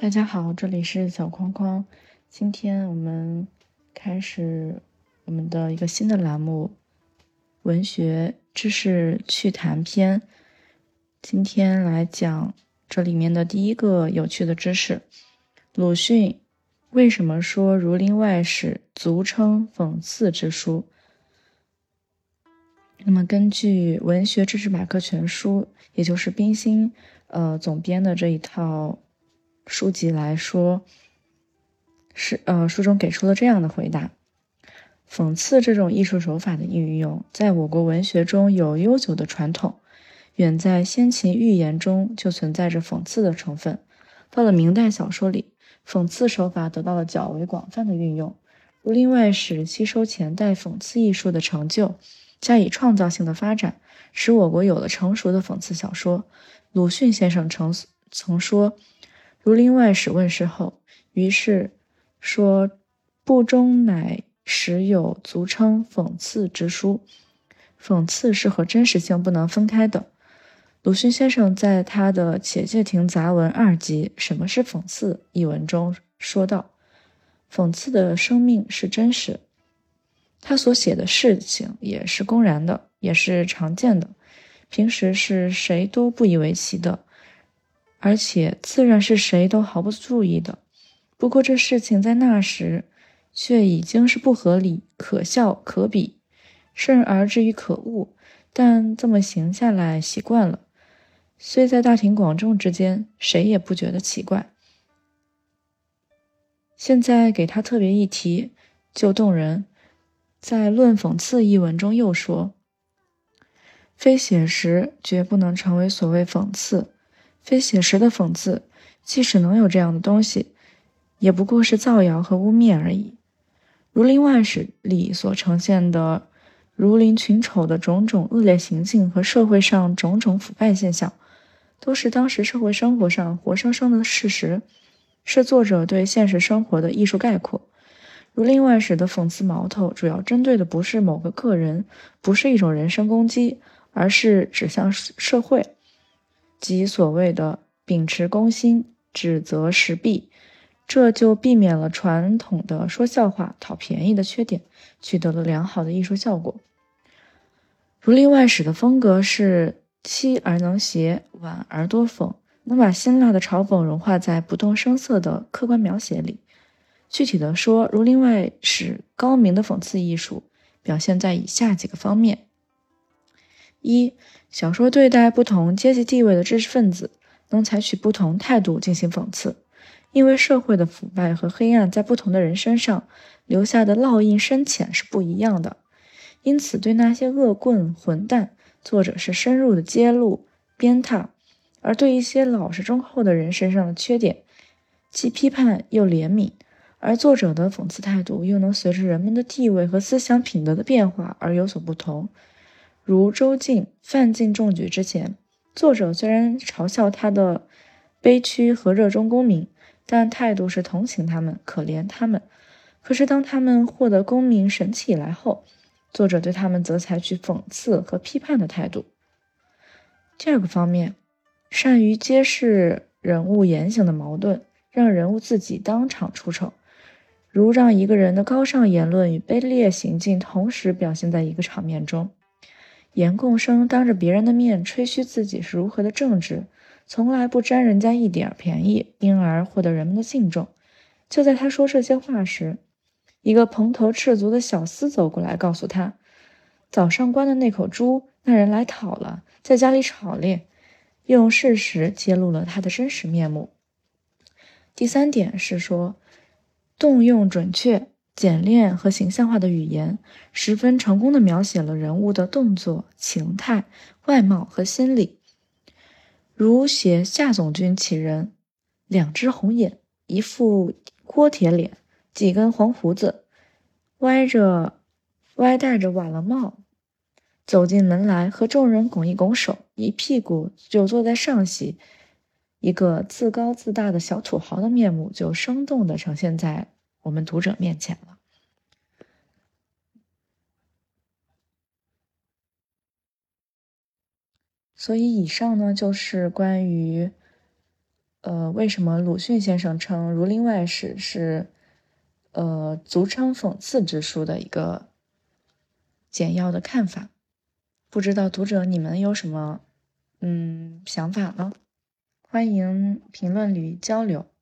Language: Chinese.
大家好，这里是小框框。今天我们开始我们的一个新的栏目——文学知识趣谈篇。今天来讲这里面的第一个有趣的知识：鲁迅为什么说《儒林外史》俗称讽刺之书？那么，根据《文学知识百科全书》，也就是冰心呃总编的这一套。书籍来说，是呃，书中给出了这样的回答：讽刺这种艺术手法的运用，在我国文学中有悠久的传统，远在先秦寓言中就存在着讽刺的成分。到了明代小说里，讽刺手法得到了较为广泛的运用。《儒林外史》吸收前代讽刺艺术的成就，加以创造性的发展，使我国有了成熟的讽刺小说。鲁迅先生曾曾说。《儒林外史》问世后，于是说部中乃时有俗称讽刺之书。讽刺是和真实性不能分开的。鲁迅先生在他的《且介亭杂文二集《什么是讽刺》一文中说道：“讽刺的生命是真实，他所写的事情也是公然的，也是常见的，平时是谁都不以为奇的。”而且自然是谁都毫不注意的。不过这事情在那时，却已经是不合理、可笑、可鄙，甚而至于可恶。但这么行下来，习惯了，虽在大庭广众之间，谁也不觉得奇怪。现在给他特别一提，就动人。在《论讽刺》一文中又说：“非写实，绝不能成为所谓讽刺。”非写实的讽刺，即使能有这样的东西，也不过是造谣和污蔑而已。《儒林外史》里所呈现的儒林群丑的种种恶劣行径和社会上种种腐败现象，都是当时社会生活上活生生的事实，是作者对现实生活的艺术概括。《儒林外史》的讽刺矛头，主要针对的不是某个个人，不是一种人身攻击，而是指向社会。即所谓的秉持公心，指责时弊，这就避免了传统的说笑话、讨便宜的缺点，取得了良好的艺术效果。《儒林外史》的风格是凄而能谐，婉而多讽，能把辛辣的嘲讽融化在不动声色的客观描写里。具体的说，《儒林外史》高明的讽刺艺术表现在以下几个方面。一、小说对待不同阶级地位的知识分子，能采取不同态度进行讽刺，因为社会的腐败和黑暗在不同的人身上留下的烙印深浅是不一样的，因此对那些恶棍混蛋，作者是深入的揭露鞭挞；而对一些老实忠厚的人身上的缺点，既批判又怜悯，而作者的讽刺态度又能随着人们的地位和思想品德的变化而有所不同。如周进、范进中举之前，作者虽然嘲笑他的悲屈和热衷功名，但态度是同情他们、可怜他们。可是当他们获得功名神器以来后，作者对他们则采取讽刺和批判的态度。第二个方面，善于揭示人物言行的矛盾，让人物自己当场出丑，如让一个人的高尚言论与卑劣行径同时表现在一个场面中。严共生当着别人的面吹嘘自己是如何的正直，从来不占人家一点便宜，因而获得人们的敬重。就在他说这些话时，一个蓬头赤足的小厮走过来，告诉他，早上关的那口猪，那人来讨了，在家里炒猎，用事实揭露了他的真实面目。第三点是说，动用准确。简练和形象化的语言，十分成功的描写了人物的动作、情态、外貌和心理。如写夏总军其人，两只红眼，一副锅铁脸，几根黄胡子，歪着歪戴着瓦楞帽，走进门来和众人拱一拱手，一屁股就坐在上席，一个自高自大的小土豪的面目就生动的呈现在。我们读者面前了，所以以上呢就是关于呃，为什么鲁迅先生称《儒林外史》是呃俗称讽刺之书的一个简要的看法？不知道读者你们有什么嗯想法呢？欢迎评论里交流。